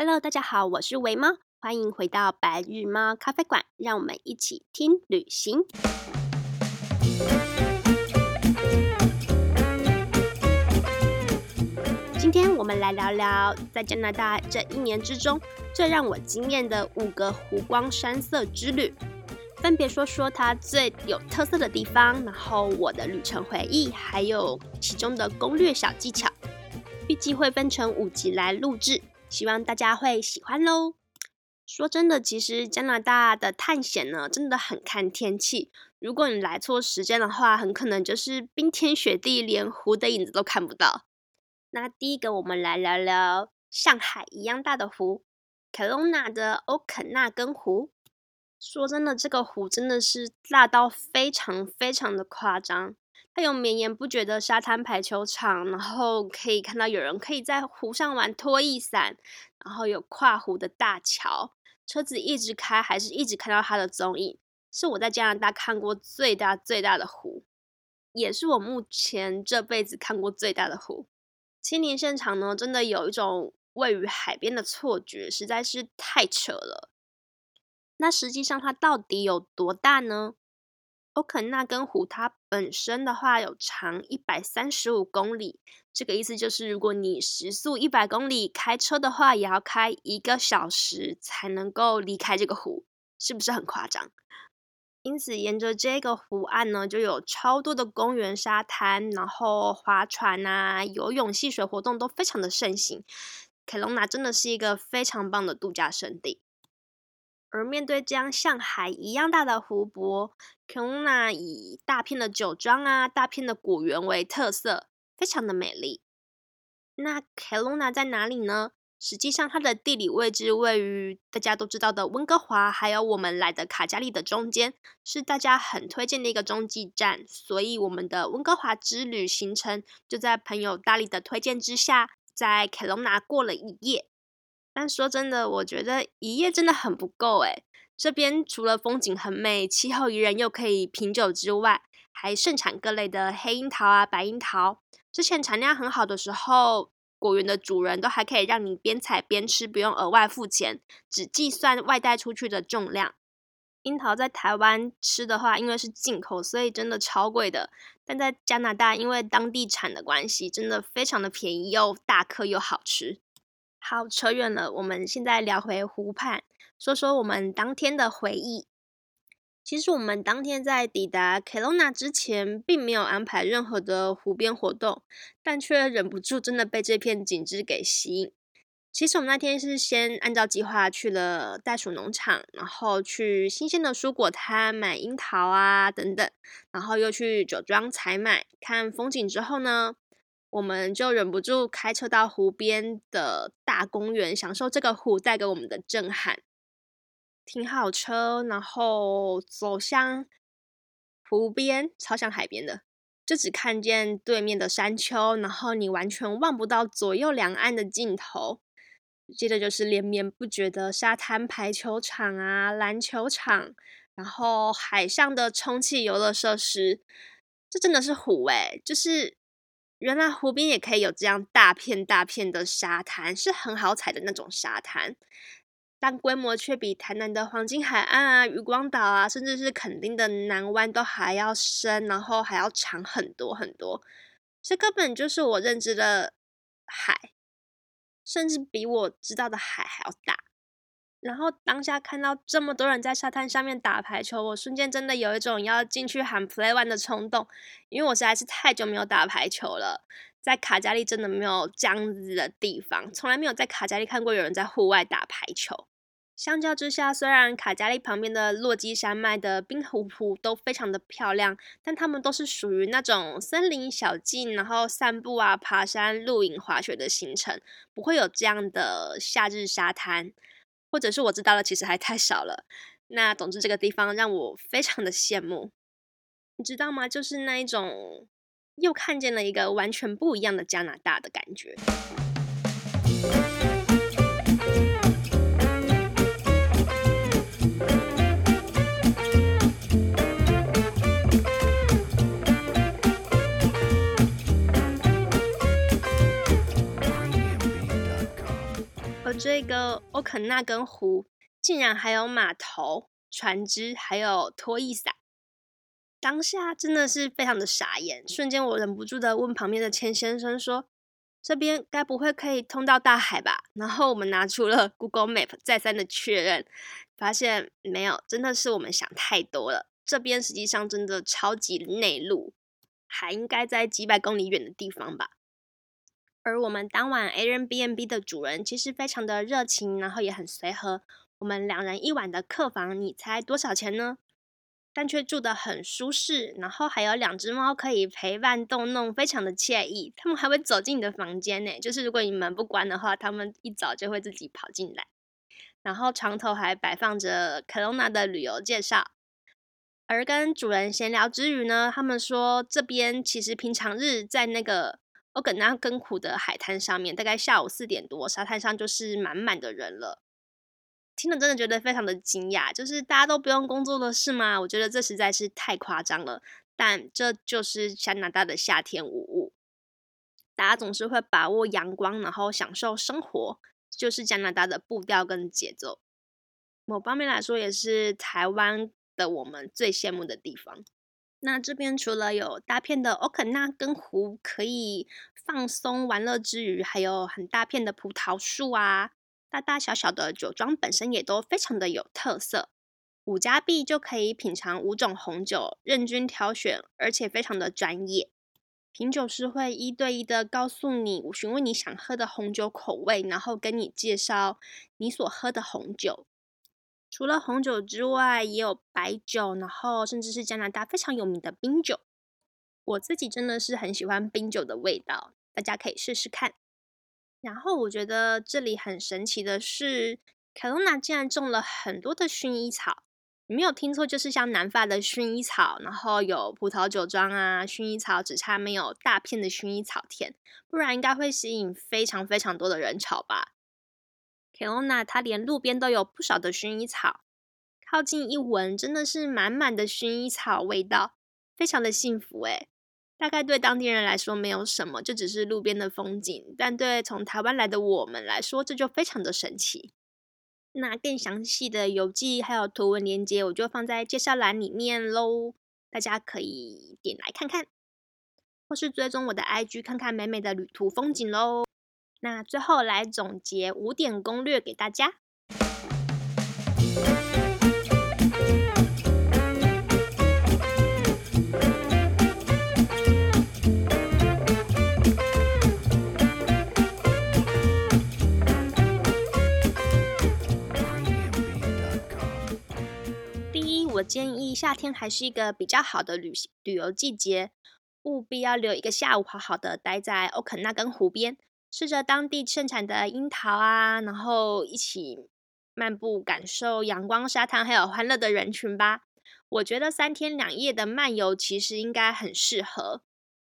Hello，大家好，我是维猫，欢迎回到白日猫咖啡馆，让我们一起听旅行。今天我们来聊聊在加拿大这一年之中最让我惊艳的五个湖光山色之旅，分别说说它最有特色的地方，然后我的旅程回忆，还有其中的攻略小技巧。预计会分成五集来录制。希望大家会喜欢喽。说真的，其实加拿大的探险呢，真的很看天气。如果你来错时间的话，很可能就是冰天雪地，连湖的影子都看不到。那第一个，我们来聊聊像海一样大的湖——凯隆纳的欧肯纳根湖。说真的，这个湖真的是大到非常非常的夸张。它有绵延不绝的沙滩排球场，然后可以看到有人可以在湖上玩拖曳伞，然后有跨湖的大桥，车子一直开，还是一直看到它的踪影，是我在加拿大看过最大最大的湖，也是我目前这辈子看过最大的湖。亲临现场呢，真的有一种位于海边的错觉，实在是太扯了。那实际上它到底有多大呢？欧肯纳根湖它本身的话有长一百三十五公里，这个意思就是如果你时速一百公里开车的话，也要开一个小时才能够离开这个湖，是不是很夸张？因此，沿着这个湖岸呢，就有超多的公园沙滩，然后划船啊、游泳、戏水活动都非常的盛行。凯隆纳真的是一个非常棒的度假胜地。而面对这样像海一样大的湖泊，凯隆纳以大片的酒庄啊、大片的果园为特色，非常的美丽。那凯隆纳在哪里呢？实际上，它的地理位置位于大家都知道的温哥华，还有我们来的卡加利的中间，是大家很推荐的一个中继站。所以，我们的温哥华之旅行程就在朋友大力的推荐之下，在凯隆纳过了一夜。但说真的，我觉得一夜真的很不够诶。这边除了风景很美、气候宜人又可以品酒之外，还盛产各类的黑樱桃啊、白樱桃。之前产量很好的时候，果园的主人都还可以让你边采边吃，不用额外付钱，只计算外带出去的重量。樱桃在台湾吃的话，因为是进口，所以真的超贵的。但在加拿大，因为当地产的关系，真的非常的便宜又大颗又好吃。好，扯远了，我们现在聊回湖畔，说说我们当天的回忆。其实我们当天在抵达凯隆纳之前，并没有安排任何的湖边活动，但却忍不住真的被这片景致给吸引。其实我们那天是先按照计划去了袋鼠农场，然后去新鲜的蔬果摊买樱桃啊等等，然后又去酒庄采买看风景之后呢，我们就忍不住开车到湖边的大公园，享受这个湖带给我们的震撼。停好车，然后走向湖边，超像海边的，就只看见对面的山丘，然后你完全望不到左右两岸的尽头。接着就是连绵不绝的沙滩排球场啊、篮球场，然后海上的充气游乐设施，这真的是湖诶，就是。原来湖边也可以有这样大片大片的沙滩，是很好踩的那种沙滩，但规模却比台南的黄金海岸啊、渔光岛啊，甚至是垦丁的南湾都还要深，然后还要长很多很多。这根本就是我认知的海，甚至比我知道的海还要大。然后当下看到这么多人在沙滩上面打排球，我瞬间真的有一种要进去喊 play one 的冲动，因为我实在是太久没有打排球了，在卡加利真的没有这样子的地方，从来没有在卡加利看过有人在户外打排球。相较之下，虽然卡加利旁边的落基山脉的冰湖湖都非常的漂亮，但它们都是属于那种森林小径，然后散步啊、爬山、露营、滑雪的行程，不会有这样的夏日沙滩。或者是我知道的，其实还太少了。那总之这个地方让我非常的羡慕，你知道吗？就是那一种又看见了一个完全不一样的加拿大的感觉。这个欧肯纳根湖竟然还有码头、船只，还有拖曳伞。当下真的是非常的傻眼，瞬间我忍不住的问旁边的钱先生说：“这边该不会可以通到大海吧？”然后我们拿出了 Google Map，再三的确认，发现没有，真的是我们想太多了。这边实际上真的超级内陆，还应该在几百公里远的地方吧。而我们当晚 Airbnb 的主人其实非常的热情，然后也很随和。我们两人一晚的客房，你猜多少钱呢？但却住得很舒适，然后还有两只猫可以陪伴逗弄，非常的惬意。他们还会走进你的房间呢，就是如果你门不关的话，他们一早就会自己跑进来。然后床头还摆放着 Kelowna 的旅游介绍。而跟主人闲聊之余呢，他们说这边其实平常日在那个欧肯纳根湖的海滩上面，大概下午四点多，沙滩上就是满满的人了。听了真的觉得非常的惊讶，就是大家都不用工作了是吗？我觉得这实在是太夸张了，但这就是加拿大的夏天无误，大家总是会把握阳光，然后享受生活，就是加拿大的步调跟节奏。某方面来说，也是台湾的我们最羡慕的地方。那这边除了有大片的欧肯纳根湖可以放松玩乐之余，还有很大片的葡萄树啊。大大小小的酒庄本身也都非常的有特色，五加币就可以品尝五种红酒，任君挑选，而且非常的专业。品酒师会一对一的告诉你，询问你想喝的红酒口味，然后跟你介绍你所喝的红酒。除了红酒之外，也有白酒，然后甚至是加拿大非常有名的冰酒。我自己真的是很喜欢冰酒的味道，大家可以试试看。然后我觉得这里很神奇的是，Kelowna 竟然种了很多的薰衣草。你没有听错，就是像南法的薰衣草，然后有葡萄酒庄啊，薰衣草只差没有大片的薰衣草田，不然应该会吸引非常非常多的人潮吧。Kelowna 它连路边都有不少的薰衣草，靠近一闻，真的是满满的薰衣草味道，非常的幸福诶。大概对当地人来说没有什么，就只是路边的风景。但对从台湾来的我们来说，这就非常的神奇。那更详细的游记还有图文连接，我就放在介绍栏里面喽，大家可以点来看看，或是追踪我的 IG 看看美美的旅途风景喽。那最后来总结五点攻略给大家。第一我建议夏天还是一个比较好的旅行旅游季节，务必要留一个下午，好好的待在欧肯纳根湖边，吃着当地盛产的樱桃啊，然后一起漫步，感受阳光、沙滩还有欢乐的人群吧。我觉得三天两夜的漫游其实应该很适合。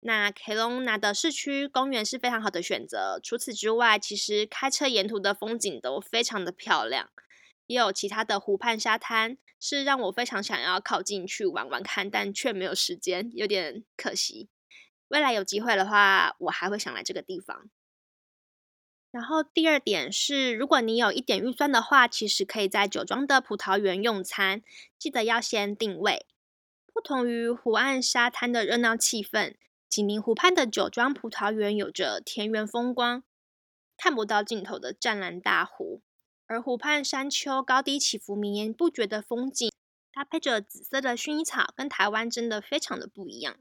那 Kelowna 的市区公园是非常好的选择。除此之外，其实开车沿途的风景都非常的漂亮。也有其他的湖畔沙滩，是让我非常想要靠近去玩玩看，但却没有时间，有点可惜。未来有机会的话，我还会想来这个地方。然后第二点是，如果你有一点预算的话，其实可以在酒庄的葡萄园用餐，记得要先定位。不同于湖岸沙滩的热闹气氛，济宁湖畔的酒庄葡萄园有着田园风光，看不到尽头的湛蓝大湖。而湖畔山丘高低起伏、绵延不绝的风景，搭配着紫色的薰衣草，跟台湾真的非常的不一样。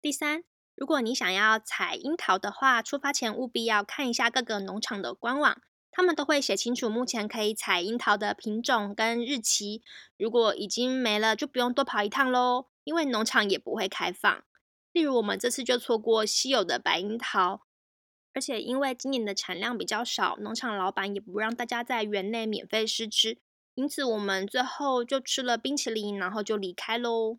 第三，如果你想要采樱桃的话，出发前务必要看一下各个农场的官网，他们都会写清楚目前可以采樱桃的品种跟日期。如果已经没了，就不用多跑一趟喽，因为农场也不会开放。例如我们这次就错过稀有的白樱桃。而且因为今年的产量比较少，农场老板也不让大家在园内免费试吃，因此我们最后就吃了冰淇淋，然后就离开喽。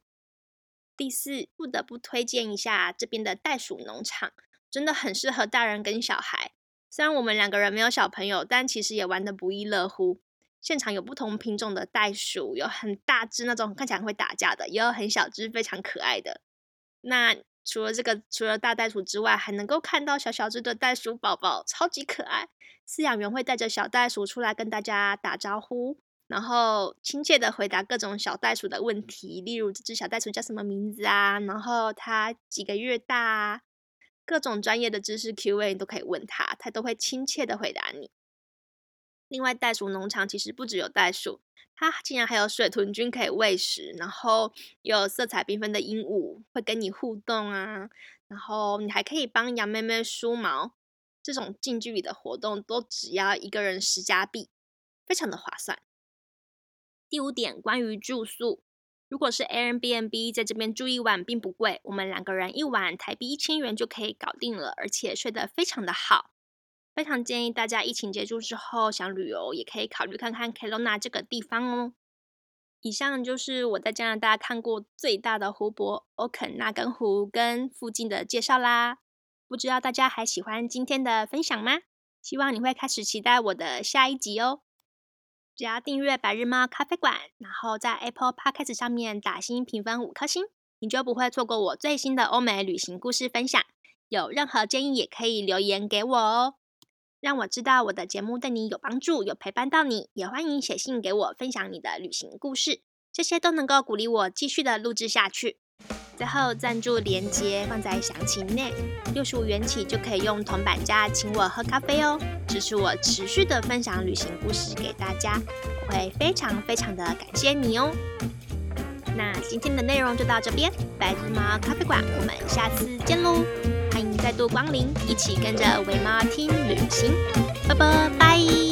第四，不得不推荐一下这边的袋鼠农场，真的很适合大人跟小孩。虽然我们两个人没有小朋友，但其实也玩得不亦乐乎。现场有不同品种的袋鼠，有很大只那种看起来会打架的，也有很小只非常可爱的。那除了这个，除了大袋鼠之外，还能够看到小小只的袋鼠宝宝，超级可爱。饲养员会带着小袋鼠出来跟大家打招呼，然后亲切的回答各种小袋鼠的问题，例如这只小袋鼠叫什么名字啊？然后它几个月大啊？各种专业的知识 Q&A 你都可以问他，他都会亲切的回答你。另外，袋鼠农场其实不只有袋鼠，它竟然还有水豚君可以喂食，然后有色彩缤纷的鹦鹉会跟你互动啊，然后你还可以帮羊妹妹梳毛，这种近距离的活动都只要一个人十加币，非常的划算。第五点，关于住宿。如果是 Airbnb 在这边住一晚并不贵，我们两个人一晚台币一千元就可以搞定了，而且睡得非常的好。非常建议大家疫情结束之后想旅游，也可以考虑看看 Kelowna 这个地方哦。以上就是我在加拿大看过最大的湖泊——欧肯纳根湖跟附近的介绍啦。不知道大家还喜欢今天的分享吗？希望你会开始期待我的下一集哦。只要订阅白日猫咖啡馆，然后在 Apple Podcast 上面打星评分五颗星，你就不会错过我最新的欧美旅行故事分享。有任何建议也可以留言给我哦，让我知道我的节目对你有帮助，有陪伴到你。也欢迎写信给我分享你的旅行故事，这些都能够鼓励我继续的录制下去。最后赞助连接放在详情内，六十五元起就可以用铜板价请我喝咖啡哦，支持我持续的分享旅行故事给大家，我会非常非常的感谢你哦。那今天的内容就到这边，白日猫咖啡馆，我们下次见喽！欢迎再度光临，一起跟着微猫听旅行，拜拜。